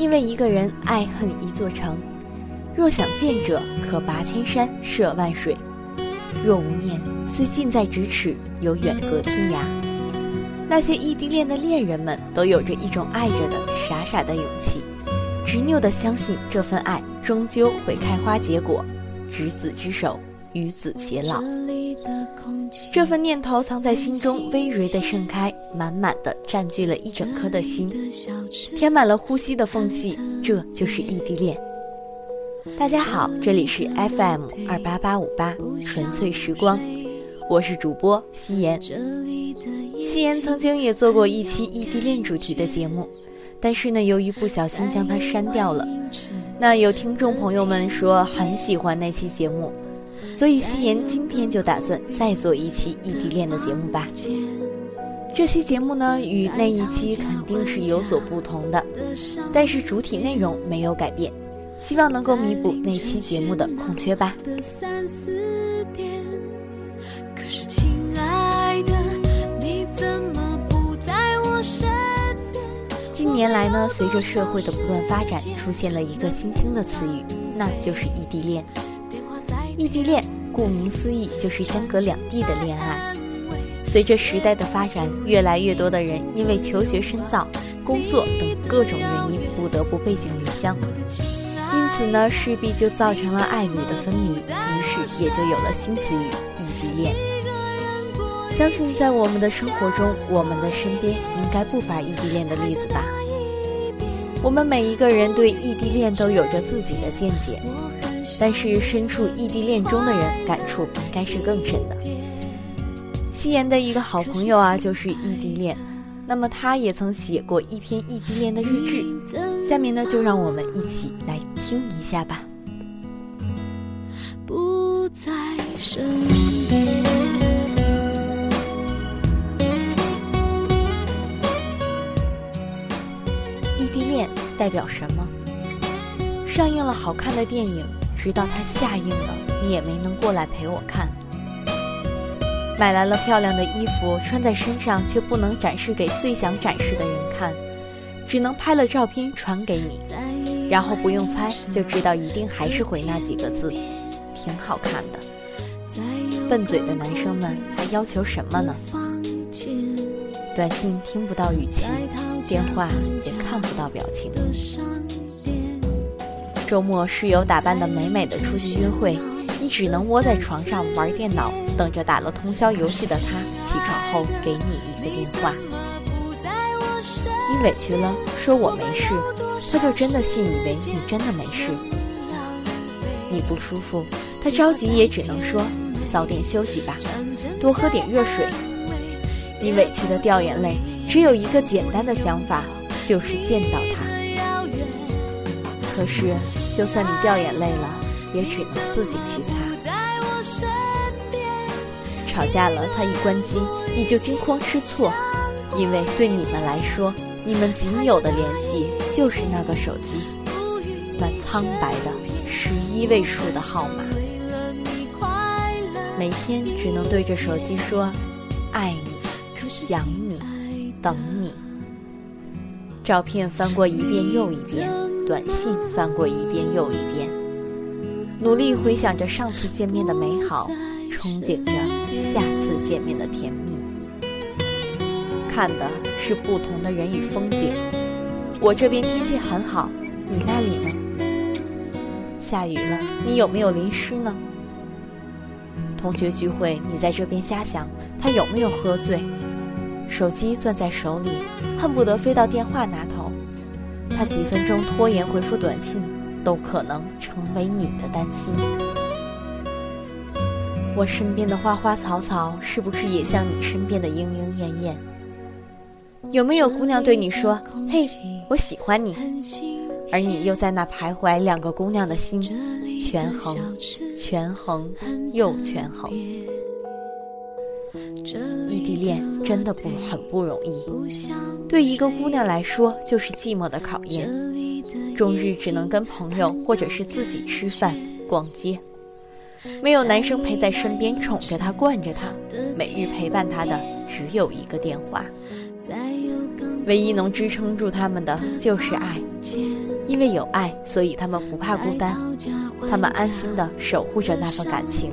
因为一个人爱恨一座城。若想见者，可跋千山，涉万水；若无念，虽近在咫尺，犹远隔天涯。那些异地恋的恋人们，都有着一种爱着的傻傻的勇气，执拗的相信这份爱终究会开花结果，执子之手，与子偕老。这份念头藏在心中，微蕤的盛开，满满的占据了一整颗的心，填满了呼吸的缝隙。这就是异地恋。大家好，这里是 FM 二八八五八纯粹时光，我是主播夕颜。夕颜曾经也做过一期异地恋主题的节目，但是呢，由于不小心将它删掉了。那有听众朋友们说很喜欢那期节目，所以夕颜今天就打算再做一期异地恋的节目吧。这期节目呢，与那一期肯定是有所不同的，但是主体内容没有改变。希望能够弥补那期节目的空缺吧。近年来呢，随着社会的不断发展，出现了一个新兴的词语，那就是异地恋。异地恋顾名思义就是相隔两地的恋爱。随着时代的发展，越来越多的人因为求学深造、工作等各种原因，不得不背井离乡。因此呢，势必就造成了爱侣的分离，于是也就有了新词语——异地恋。相信在我们的生活中，我们的身边应该不乏异地恋的例子吧。我们每一个人对异地恋都有着自己的见解，但是身处异地恋中的人感触应该是更深的。夕颜的一个好朋友啊，就是异地恋。那么他也曾写过一篇异地恋的日志，下面呢就让我们一起来听一下吧。不在身边。异地恋代表什么？上映了好看的电影，直到它下映了，你也没能过来陪我看。买来了漂亮的衣服，穿在身上却不能展示给最想展示的人看，只能拍了照片传给你，然后不用猜就知道一定还是回那几个字，挺好看的。笨嘴的男生们还要求什么呢？短信听不到语气，电话也看不到表情。周末室友打扮的美美的出去约会。你只能窝在床上玩电脑，等着打了通宵游戏的他起床后给你一个电话。你委屈了，说我没事，他就真的信以为你真的没事。你不舒服，他着急也只能说早点休息吧，多喝点热水。你委屈的掉眼泪，只有一个简单的想法，就是见到他。可是，就算你掉眼泪了。也只能。自己去擦。吵架了，他一关机，你就惊慌失措，因为对你们来说，你们仅有的联系就是那个手机，那苍白的十一位数的号码。每天只能。对着手机说“爱你，想你，等你”。照片翻过一遍又一遍，短信翻过一遍又一遍。努力回想着上次见面的美好，憧憬着下次见面的甜蜜。看的是不同的人与风景。我这边天气很好，你那里呢？下雨了，你有没有淋湿呢？同学聚会，你在这边瞎想，他有没有喝醉？手机攥在手里，恨不得飞到电话那头。他几分钟拖延回复短信。都可能成为你的担心。我身边的花花草草，是不是也像你身边的莺莺燕燕？有没有姑娘对你说：“嘿，我喜欢你”，而你又在那徘徊两个姑娘的心，权衡，权衡又权衡。异地恋真的不很不容易，对一个姑娘来说，就是寂寞的考验。终日只能跟朋友或者是自己吃饭、逛街，没有男生陪在身边宠着她、惯着她，每日陪伴她的只有一个电话。唯一能支撑住他们的就是爱，因为有爱，所以他们不怕孤单，他们安心的守护着那份感情。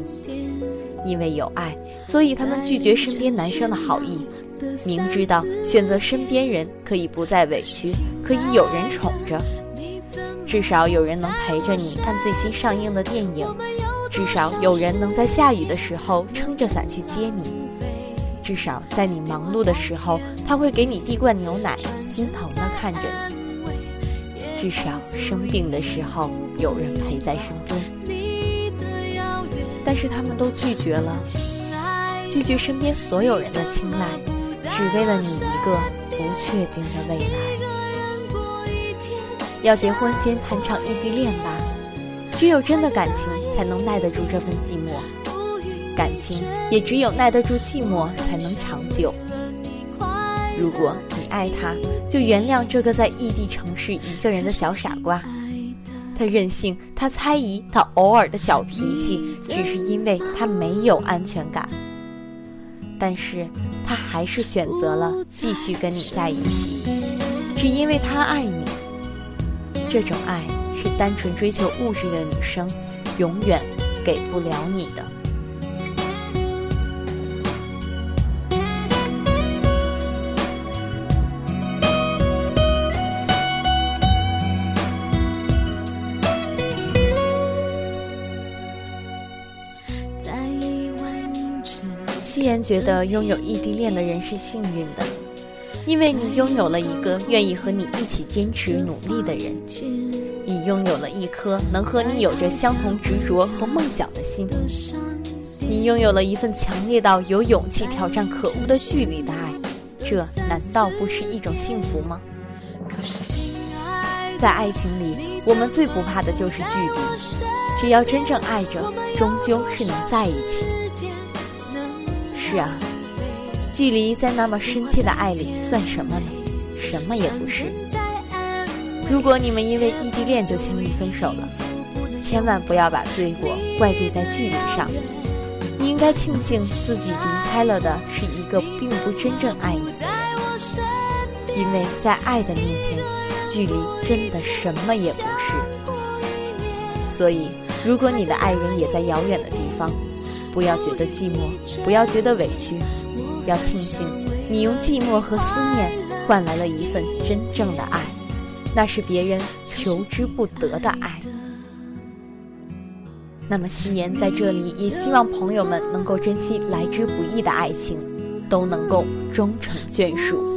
因为有爱，所以他们拒绝身边男生的好意，明知道选择身边人可以不再委屈，可以有人宠着，至少有人能陪着你看最新上映的电影，至少有人能在下雨的时候撑着伞去接你，至少在你忙碌的时候他会给你递罐牛奶，心疼的看着你，至少生病的时候有人陪在身边。但是他们都拒绝了，拒绝身边所有人的青睐，只为了你一个不确定的未来。要结婚，先谈场异地恋吧。只有真的感情，才能耐得住这份寂寞；感情也只有耐得住寂寞，才能长久。如果你爱他，就原谅这个在异地城市一个人的小傻瓜。他任性，他猜疑，他偶尔的小脾气，只是因为他没有安全感。但是，他还是选择了继续跟你在一起，只因为他爱你。这种爱是单纯追求物质的女生永远给不了你的。夕颜觉得拥有异地恋的人是幸运的，因为你拥有了一个愿意和你一起坚持努力的人，你拥有了一颗能和你有着相同执着和梦想的心，你拥有了一份强烈到有勇气挑战可恶的距离的爱，这难道不是一种幸福吗？在爱情里，我们最不怕的就是距离，只要真正爱着，终究是能在一起。是啊，距离在那么深切的爱里算什么呢？什么也不是。如果你们因为异地恋就轻易分手了，千万不要把罪过怪罪在距离上。你应该庆幸自己离开了的是一个并不真正爱你的人，因为在爱的面前，距离真的什么也不是。所以，如果你的爱人也在遥远的地方，不要觉得寂寞，不要觉得委屈，要庆幸你用寂寞和思念换来了一份真正的爱，那是别人求之不得的爱。那么，夕颜在这里也希望朋友们能够珍惜来之不易的爱情，都能够终成眷属。